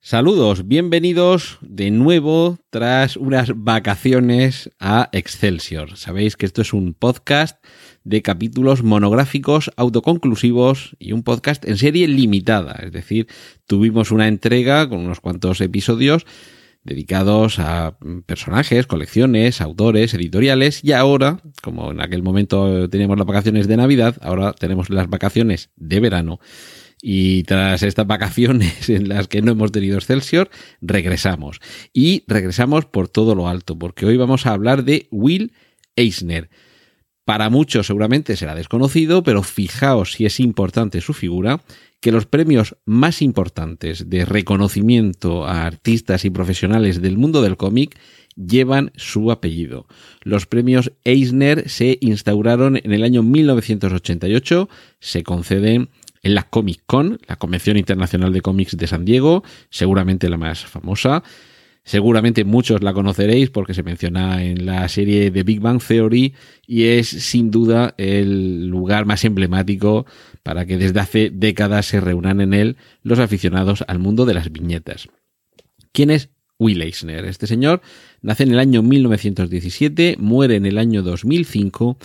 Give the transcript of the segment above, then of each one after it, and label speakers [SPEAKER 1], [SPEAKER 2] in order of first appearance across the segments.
[SPEAKER 1] Saludos, bienvenidos de nuevo tras unas vacaciones a Excelsior. Sabéis que esto es un podcast de capítulos monográficos autoconclusivos y un podcast en serie limitada. Es decir, tuvimos una entrega con unos cuantos episodios dedicados a personajes, colecciones, autores, editoriales y ahora, como en aquel momento teníamos las vacaciones de Navidad, ahora tenemos las vacaciones de verano y tras estas vacaciones en las que no hemos tenido Excelsior, regresamos. Y regresamos por todo lo alto, porque hoy vamos a hablar de Will Eisner. Para muchos seguramente será desconocido, pero fijaos si es importante su figura, que los premios más importantes de reconocimiento a artistas y profesionales del mundo del cómic llevan su apellido. Los premios Eisner se instauraron en el año 1988, se conceden en la Comic Con, la Convención Internacional de Cómics de San Diego, seguramente la más famosa. Seguramente muchos la conoceréis porque se menciona en la serie de Big Bang Theory y es sin duda el lugar más emblemático para que desde hace décadas se reúnan en él los aficionados al mundo de las viñetas. ¿Quién es Will Eisner? Este señor nace en el año 1917, muere en el año 2005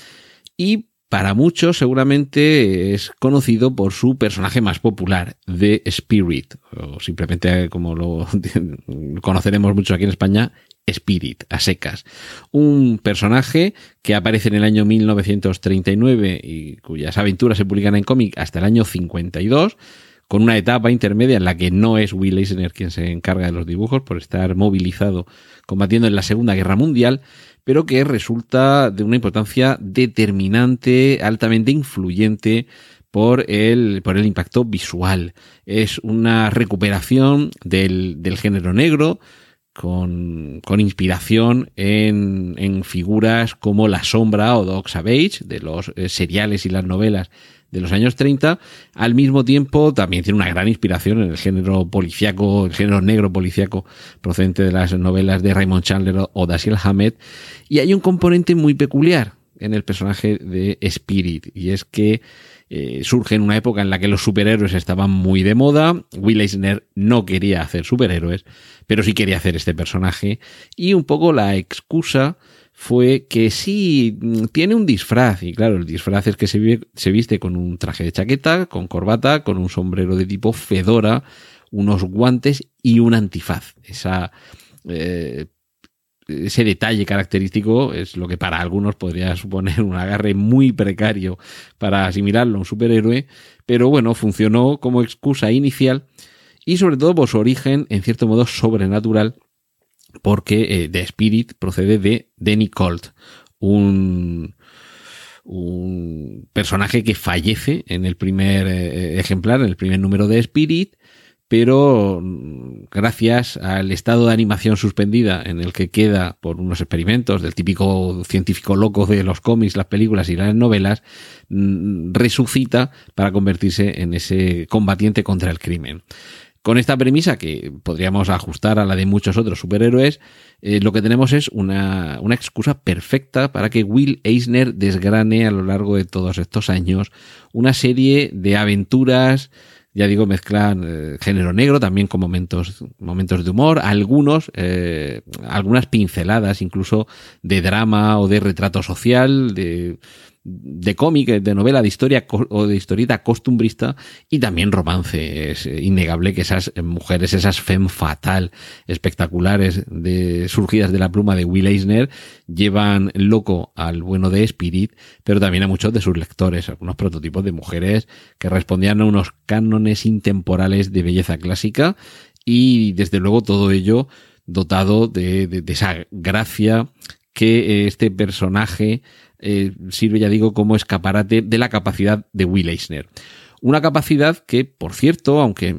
[SPEAKER 1] y para muchos seguramente es conocido por su personaje más popular, The Spirit, o simplemente como lo conoceremos mucho aquí en España, Spirit, a secas. Un personaje que aparece en el año 1939 y cuyas aventuras se publican en cómic hasta el año 52, con una etapa intermedia en la que no es Will Eisner quien se encarga de los dibujos por estar movilizado combatiendo en la Segunda Guerra Mundial, pero que resulta de una importancia determinante, altamente influyente por el, por el impacto visual. Es una recuperación del, del género negro, con, con, inspiración en, en, figuras como La Sombra o Dog Savage, de los eh, seriales y las novelas de los años 30, al mismo tiempo también tiene una gran inspiración en el género policiaco, el género negro policiaco procedente de las novelas de Raymond Chandler o Dashiell Hammett, y hay un componente muy peculiar en el personaje de Spirit, y es que eh, surge en una época en la que los superhéroes estaban muy de moda, Will Eisner no quería hacer superhéroes, pero sí quería hacer este personaje, y un poco la excusa fue que sí, mm, tiene un disfraz, y claro, el disfraz es que se, viste con un traje de chaqueta, con corbata, con un sombrero de tipo fedora, unos guantes y un antifaz. Esa, eh, ese detalle característico es lo que para algunos podría suponer un agarre muy precario para asimilarlo a un superhéroe, pero bueno, funcionó como excusa inicial y sobre todo por su origen, en cierto modo, sobrenatural porque eh, The Spirit procede de Danny Colt, un, un personaje que fallece en el primer eh, ejemplar, en el primer número de Spirit, pero mm, gracias al estado de animación suspendida en el que queda por unos experimentos del típico científico loco de los cómics, las películas y las novelas, mm, resucita para convertirse en ese combatiente contra el crimen. Con esta premisa, que podríamos ajustar a la de muchos otros superhéroes, eh, lo que tenemos es una, una, excusa perfecta para que Will Eisner desgrane a lo largo de todos estos años una serie de aventuras, ya digo, mezclan eh, género negro también con momentos, momentos de humor, algunos, eh, algunas pinceladas incluso de drama o de retrato social, de de cómic, de novela, de historia o de historieta costumbrista y también romance. Es innegable que esas mujeres, esas femme fatal espectaculares de, surgidas de la pluma de Will Eisner llevan loco al bueno de Spirit, pero también a muchos de sus lectores, algunos prototipos de mujeres que respondían a unos cánones intemporales de belleza clásica y desde luego todo ello dotado de, de esa gracia que este personaje eh, sirve, ya digo, como escaparate de la capacidad de Will Eisner. Una capacidad que, por cierto, aunque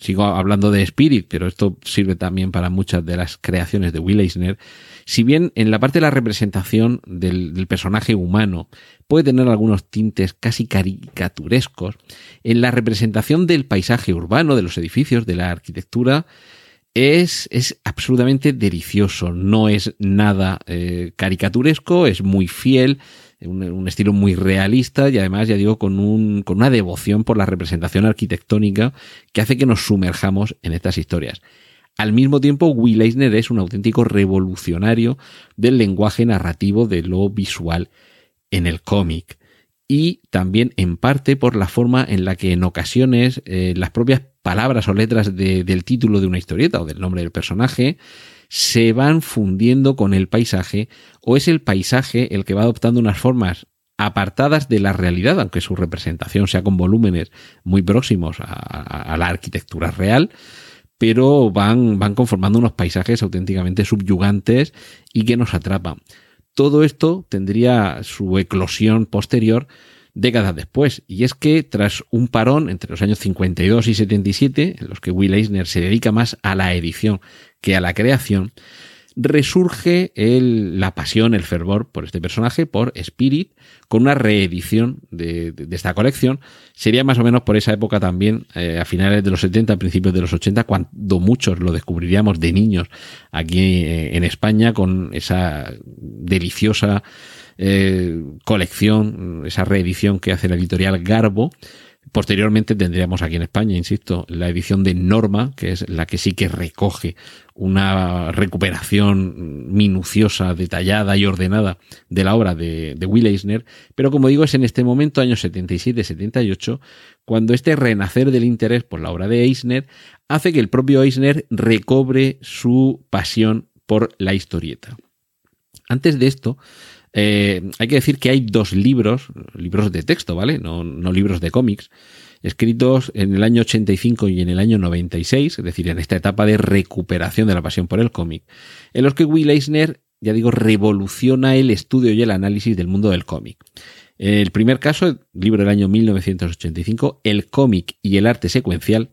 [SPEAKER 1] sigo hablando de Spirit, pero esto sirve también para muchas de las creaciones de Will Eisner, si bien en la parte de la representación del, personaje humano puede tener algunos tintes casi caricaturescos, en la representación del paisaje urbano, de los edificios, de la arquitectura, es, es absolutamente delicioso, no es nada eh, caricaturesco, es muy fiel, un, estilo muy realista y además, ya digo, con, un, con una devoción por la representación arquitectónica que hace que nos sumerjamos en estas historias. Al mismo tiempo, Will Eisner es un auténtico revolucionario del lenguaje narrativo de lo visual en el cómic. Y también en parte por la forma en la que en ocasiones eh, las propias palabras o letras del título de una historieta o del nombre del personaje se van fundiendo con el paisaje o es el paisaje el que va adoptando unas formas apartadas de la realidad, aunque su representación sea con volúmenes muy próximos a la arquitectura real, pero van, van conformando unos paisajes auténticamente subyugantes y que nos atrapan. Todo esto tendría su eclosión posterior décadas después, y es que tras un parón entre los años 52 y 77, en los que Will Eisner se dedica más a la edición que a la creación, resurge la pasión, el fervor por este personaje, por Spirit, con una reedición de, esta colección. Sería más o menos por esa época también, eh, a finales de los 70, principios de los 80, cuando muchos lo descubriríamos de niños aquí eh, en España con esa deliciosa eh, colección, esa reedición que hace la editorial Garbo Posteriormente tendríamos aquí en España, insisto, la edición de Norma, que es la que sí que recoge una recuperación minuciosa, detallada y ordenada de la obra de, Will Eisner, pero como digo, es en este momento, años 77-78, cuando este renacer del interés por la obra de Eisner hace que el propio Eisner recobre su pasión por la historieta. Antes de esto, eh, hay que decir que hay dos libros, libros de texto, ¿vale? No, no libros de cómics, escritos en el año 85 y en el año 96, es decir, en esta etapa de recuperación de la pasión por el cómic, en los que Will Eisner, ya digo, revoluciona el estudio y el análisis del mundo del cómic. El primer caso, libro del año 1985, El cómic y el arte secuencial,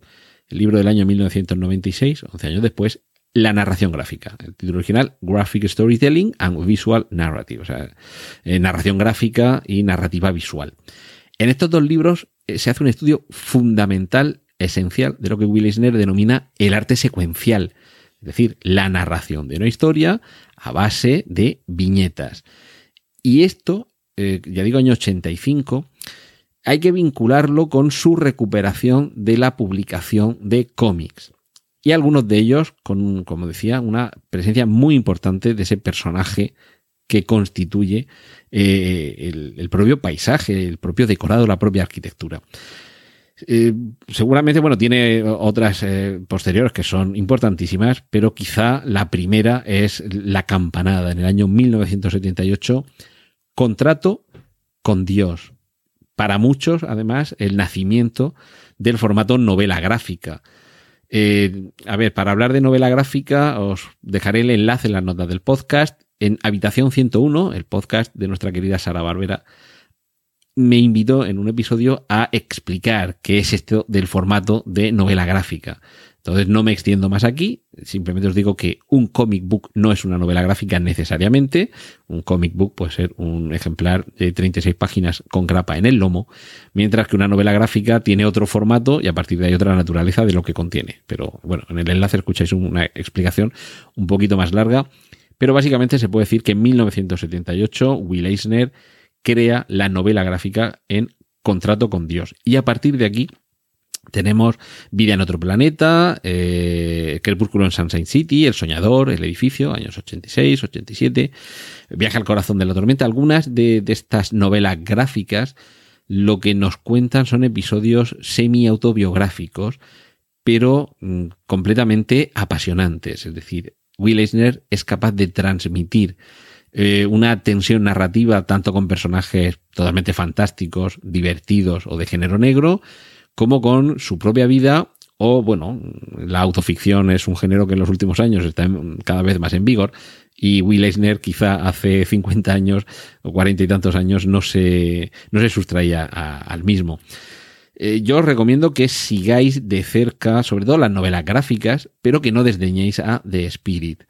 [SPEAKER 1] el libro del año 1996, 11 años después, la narración gráfica. El título original, Graphic Storytelling and Visual Narrative, o sea, eh, narración gráfica y narrativa visual. En estos dos libros eh, se hace un estudio fundamental, esencial, de lo que Will Eisner denomina el arte secuencial, es decir, la narración de una historia a base de viñetas. Y esto, eh, ya digo, año 85, hay que vincularlo con su recuperación de la publicación de cómics y algunos de ellos con, como decía, una presencia muy importante de ese personaje que constituye eh, el, propio paisaje, el propio decorado, la propia arquitectura. Eh, seguramente, bueno, tiene otras eh, posteriores que son importantísimas, pero quizá la primera es La Campanada, en el año 1978, Contrato con Dios. Para muchos, además, el nacimiento del formato novela gráfica eh, a ver, para hablar de novela gráfica, os dejaré el enlace en las notas del podcast. En Habitación 101, el podcast de nuestra querida Sara Barbera, me invitó en un episodio a explicar qué es esto del formato de novela gráfica. Entonces no me extiendo más aquí, simplemente os digo que un comic book no es una novela gráfica necesariamente, un comic book puede ser un ejemplar de 36 páginas con grapa en el lomo, mientras que una novela gráfica tiene otro formato y a partir de ahí otra naturaleza de lo que contiene. Pero bueno, en el enlace escucháis una explicación un poquito más larga, pero básicamente se puede decir que en 1978 Will Eisner crea la novela gráfica en Contrato con Dios. Y a partir de aquí tenemos Vida en otro planeta, eh, Crepúsculo en Sunshine City, El Soñador, El Edificio, años 86, 87, Viaje al Corazón de la Tormenta. Algunas de, estas novelas gráficas lo que nos cuentan son episodios semi-autobiográficos, pero mm, completamente apasionantes. Es decir, Will Eisner es capaz de transmitir eh, una tensión narrativa tanto con personajes totalmente fantásticos, divertidos o de género negro, como con su propia vida o, bueno, la autoficción es un género que en los últimos años está cada vez más en vigor y Will Eisner quizá hace 50 años o 40 y tantos años no se, no se sustraía al mismo. Eh, yo os recomiendo que sigáis de cerca, sobre todo las novelas gráficas, pero que no desdeñéis a The Spirit.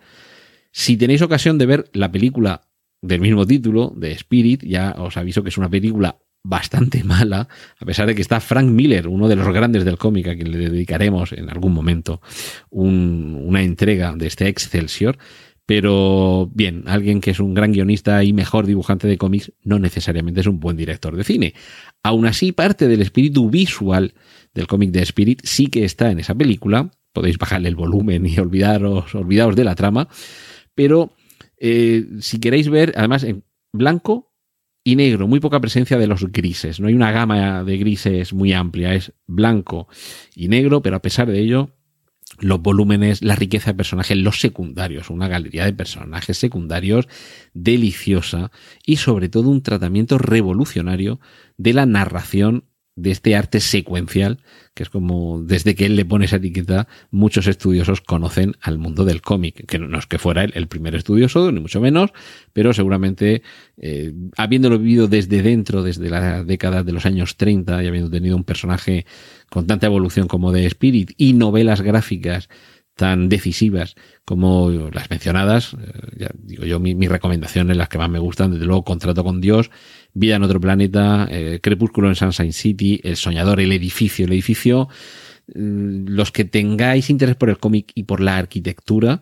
[SPEAKER 1] Si tenéis ocasión de ver la película del mismo título, The Spirit, ya os aviso que es una película bastante mala, a pesar de que está Frank Miller, uno de los grandes del cómic, a quien le dedicaremos en algún momento una entrega de este Excelsior. Pero bien, alguien que es un gran guionista y mejor dibujante de cómics no necesariamente es un buen director de cine. Aún así, parte del espíritu visual del cómic de Spirit sí que está en esa película. Podéis bajarle el volumen y olvidaros, olvidaros de la trama. Pero eh, si queréis ver, además en blanco y negro, muy poca presencia de los grises. No hay una gama de grises muy amplia, es blanco y negro, pero a pesar de ello, los volúmenes, la riqueza de personajes, los secundarios, una galería de personajes secundarios deliciosa y sobre todo un tratamiento revolucionario de la narración de este arte secuencial, que es como desde que él le pone esa etiqueta, muchos estudiosos conocen al mundo del cómic, que no es que fuera él el primer estudioso, ni mucho menos, pero seguramente eh, habiéndolo vivido desde dentro, desde la década de los años 30 y habiendo tenido un personaje con tanta evolución como de Spirit y novelas gráficas tan decisivas como las mencionadas, eh, ya digo yo, mi, mis recomendaciones, las que más me gustan, desde luego Contrato con Dios, Vida en otro planeta, eh, Crepúsculo en Sunshine City, El Soñador, El Edificio, El Edificio, mm, los que tengáis interés por el cómic y por la arquitectura,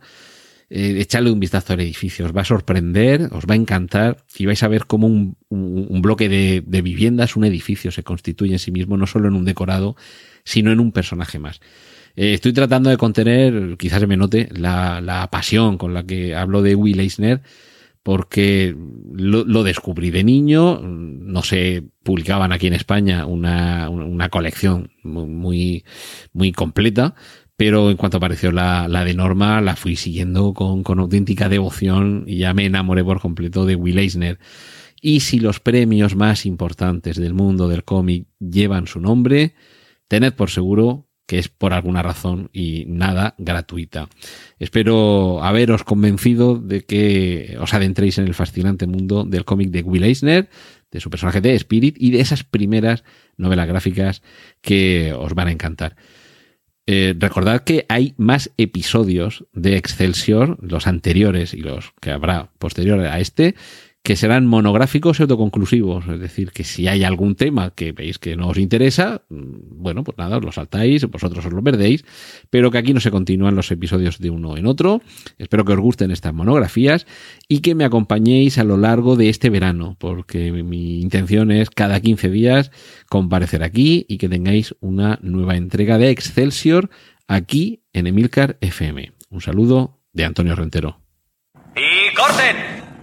[SPEAKER 1] eh, echarle un vistazo al edificio, os va a sorprender, os va a encantar y vais a ver cómo un, un, bloque de, de, viviendas, un edificio se constituye en sí mismo, no solo en un decorado, sino en un personaje más. Eh, estoy tratando de contener, quizás se me note, la, pasión con la que hablo de Will Eisner, porque lo, descubrí de niño, no se publicaban aquí en España una, una colección muy, muy completa, pero en cuanto apareció la, la de Norma, la fui siguiendo con, con, auténtica devoción y ya me enamoré por completo de Will Eisner. Y si los premios más importantes del mundo del cómic llevan su nombre, tened por seguro que es por alguna razón y nada gratuita. Espero haberos convencido de que os adentréis en el fascinante mundo del cómic de Will Eisner, de su personaje de Spirit y de esas primeras novelas gráficas que os van a encantar. Eh, recordad que hay más episodios de Excelsior, los anteriores y los que habrá posteriores a este, que serán monográficos y autoconclusivos. Es decir, que si hay algún tema que veis que no os interesa, mm, bueno, pues nada, os lo saltáis, vosotros os lo perdéis, pero que aquí no se continúan los episodios de uno en otro. Espero que os gusten estas monografías y que me acompañéis a lo largo de este verano, porque mi intención es cada 15 días comparecer aquí y que tengáis una nueva entrega de Excelsior aquí en Emilcar FM. Un saludo de Antonio Rentero.
[SPEAKER 2] ¡Y corten!